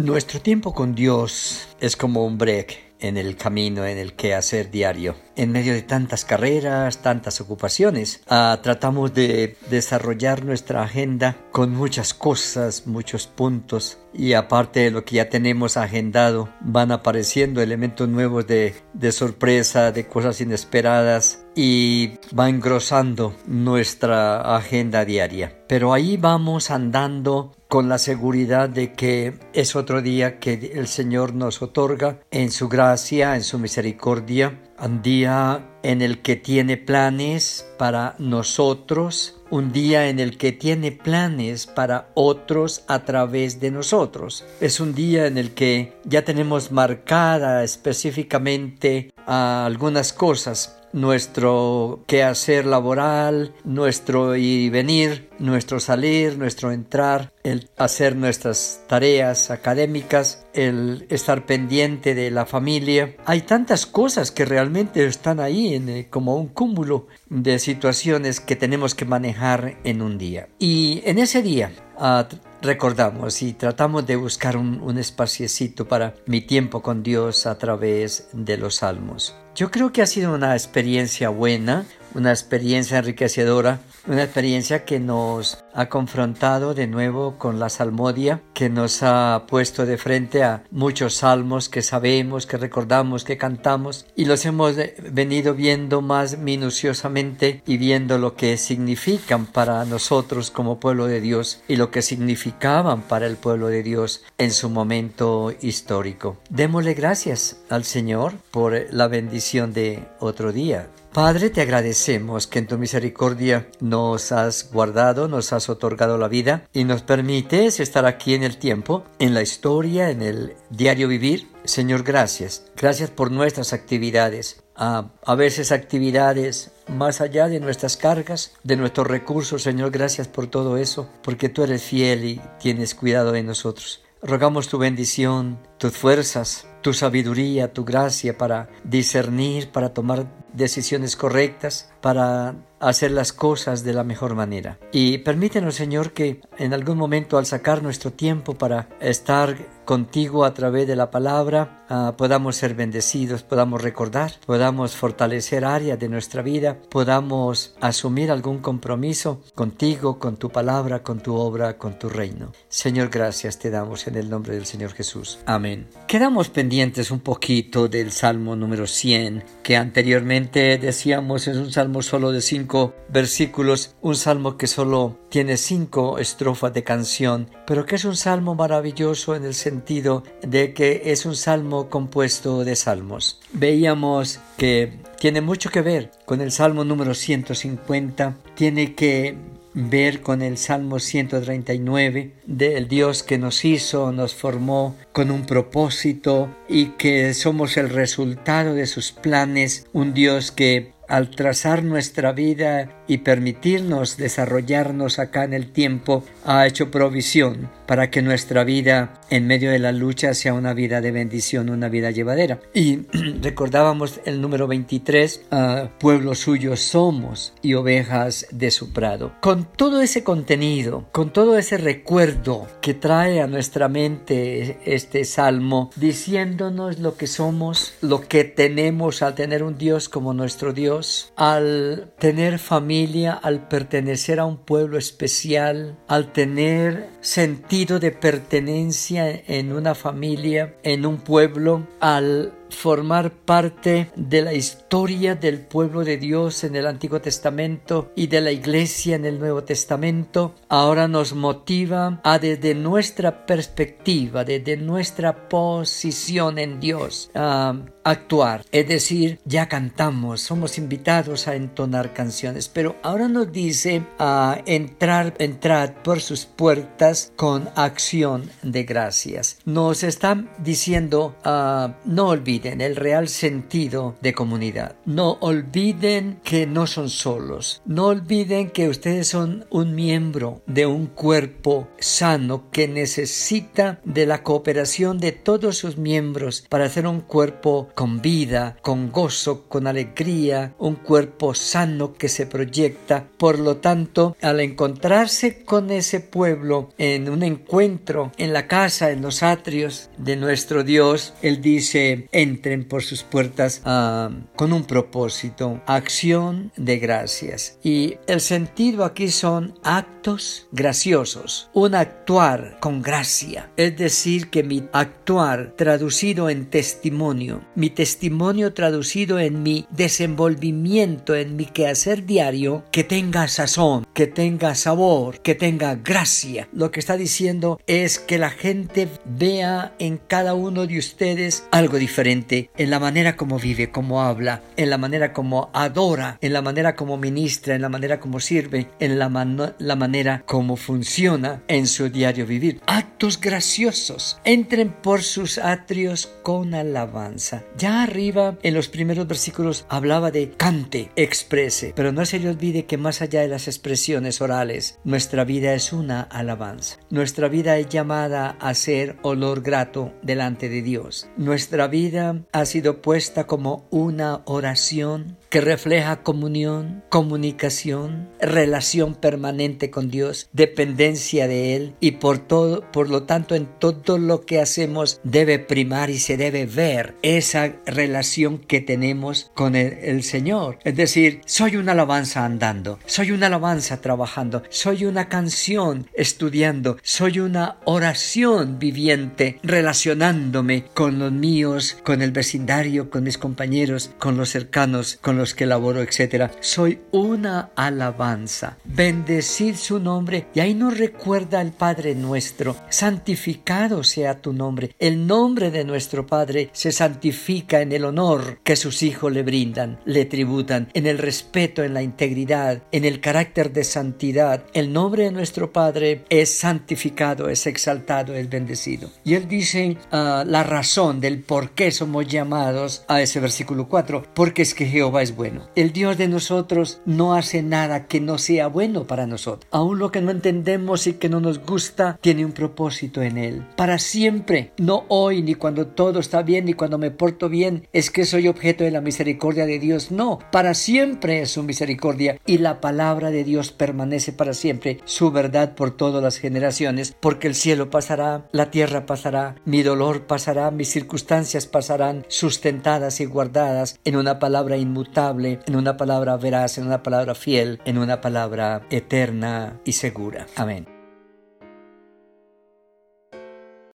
Nuestro tiempo con Dios es como un break en el camino, en el quehacer diario. En medio de tantas carreras, tantas ocupaciones, ah, tratamos de desarrollar nuestra agenda con muchas cosas, muchos puntos y aparte de lo que ya tenemos agendado, van apareciendo elementos nuevos de, de sorpresa, de cosas inesperadas y va engrosando nuestra agenda diaria. Pero ahí vamos andando con la seguridad de que es otro día que el Señor nos otorga en su gracia, en su misericordia, un día en el que tiene planes para nosotros, un día en el que tiene planes para otros a través de nosotros. Es un día en el que ya tenemos marcada específicamente algunas cosas nuestro quehacer laboral, nuestro ir y venir, nuestro salir, nuestro entrar, el hacer nuestras tareas académicas, el estar pendiente de la familia. Hay tantas cosas que realmente están ahí en, eh, como un cúmulo de situaciones que tenemos que manejar en un día. Y en ese día ah, recordamos y tratamos de buscar un, un espaciecito para mi tiempo con Dios a través de los salmos. Yo creo que ha sido una experiencia buena, una experiencia enriquecedora, una experiencia que nos ha confrontado de nuevo con la salmodia, que nos ha puesto de frente a muchos salmos que sabemos, que recordamos, que cantamos y los hemos venido viendo más minuciosamente y viendo lo que significan para nosotros como pueblo de Dios y lo que significaban para el pueblo de Dios en su momento histórico. Démosle gracias al Señor por la bendición de otro día. Padre, te agradecemos que en tu misericordia nos has guardado, nos has otorgado la vida y nos permites estar aquí en el tiempo, en la historia, en el diario vivir. Señor, gracias. Gracias por nuestras actividades. A, a veces actividades más allá de nuestras cargas, de nuestros recursos. Señor, gracias por todo eso, porque tú eres fiel y tienes cuidado de nosotros. Rogamos tu bendición, tus fuerzas, tu sabiduría, tu gracia para discernir, para tomar decisiones correctas, para hacer las cosas de la mejor manera. Y permítenos, Señor, que en algún momento al sacar nuestro tiempo para estar contigo a través de la palabra, ah, podamos ser bendecidos, podamos recordar, podamos fortalecer áreas de nuestra vida, podamos asumir algún compromiso contigo, con tu palabra, con tu obra, con tu reino. Señor, gracias te damos en el nombre del Señor Jesús. Amén. Quedamos pendientes un poquito del Salmo número 100, que anteriormente decíamos es un salmo solo de cinco versículos, un salmo que solo tiene cinco estrofas de canción, pero que es un salmo maravilloso en el sentido de que es un salmo compuesto de salmos. Veíamos que tiene mucho que ver con el salmo número 150, tiene que ver con el Salmo 139 del Dios que nos hizo, nos formó con un propósito y que somos el resultado de sus planes, un Dios que al trazar nuestra vida y permitirnos desarrollarnos acá en el tiempo, ha hecho provisión para que nuestra vida en medio de la lucha sea una vida de bendición, una vida llevadera. Y recordábamos el número 23, ah, pueblo suyo somos y ovejas de su prado. Con todo ese contenido, con todo ese recuerdo que trae a nuestra mente este salmo, diciéndonos lo que somos, lo que tenemos al tener un Dios como nuestro Dios, al tener familia, al pertenecer a un pueblo especial, al tener sentido de pertenencia en una familia, en un pueblo, al formar parte de la historia del pueblo de Dios en el Antiguo Testamento y de la Iglesia en el Nuevo Testamento, ahora nos motiva a desde nuestra perspectiva, desde nuestra posición en Dios, a actuar. Es decir, ya cantamos, somos invitados a entonar canciones, pero ahora nos dice a entrar, entrar por sus puertas con acción de gracias. Nos están diciendo, no olviden olviden el real sentido de comunidad. No olviden que no son solos. No olviden que ustedes son un miembro de un cuerpo sano que necesita de la cooperación de todos sus miembros para hacer un cuerpo con vida, con gozo, con alegría, un cuerpo sano que se proyecta. Por lo tanto, al encontrarse con ese pueblo en un encuentro en la casa, en los atrios de nuestro Dios, Él dice, entren por sus puertas ah, con un propósito, acción de gracias. Y el sentido aquí son actos graciosos, un actuar con gracia, es decir, que mi actuar traducido en testimonio, mi testimonio traducido en mi desenvolvimiento, en mi quehacer diario, que tenga sazón, que tenga sabor, que tenga gracia. Lo que está diciendo es que la gente vea en cada uno de ustedes algo diferente, en la manera como vive, como habla, en la manera como adora, en la manera como ministra, en la manera como sirve, en la, manera como funciona en su diario vivir. Actos graciosos. Entren por sus atrios con alabanza. Ya arriba, en los primeros versículos, hablaba de cante, exprese, pero no se le olvide que más allá de las expresiones orales, nuestra vida es una alabanza. Nuestra vida es llamada a ser olor grato delante de Dios. Nuestra vida ha sido puesta como una oración que refleja comunión, comunicación, relación permanente con Dios, dependencia de Él y por todo, por lo tanto en todo lo que hacemos debe primar y se debe ver esa relación que tenemos con el, el Señor. Es decir, soy una alabanza andando, soy una alabanza trabajando, soy una canción estudiando, soy una oración viviente relacionándome con los míos, con el vecindario, con mis compañeros, con los cercanos, con los que laboro, etc. Soy una alabanza. Bendecid su nombre. Y ahí nos recuerda el Padre nuestro. Santificado sea tu nombre. El nombre de nuestro Padre se santifica en el honor que sus hijos le brindan, le tributan, en el respeto, en la integridad, en el carácter de santidad. El nombre de nuestro Padre es santificado, es exaltado, es bendecido. Y él dice uh, la razón del por qué somos llamados a ese versículo 4, porque es que Jehová es bueno. El Dios de nosotros no hace nada que no sea bueno para nosotros. Aún lo que no entendemos y que no nos gusta tiene un propósito en Él. Para siempre, no hoy ni cuando todo está bien ni cuando me porto bien, es que soy objeto de la misericordia de Dios. No, para siempre es su misericordia y la palabra de Dios permanece para siempre, su verdad por todas las generaciones, porque el cielo pasará, la tierra pasará, mi dolor pasará, mis circunstancias pasarán, sustentadas y guardadas en una palabra inmutable en una palabra veraz, en una palabra fiel, en una palabra eterna y segura. Amén.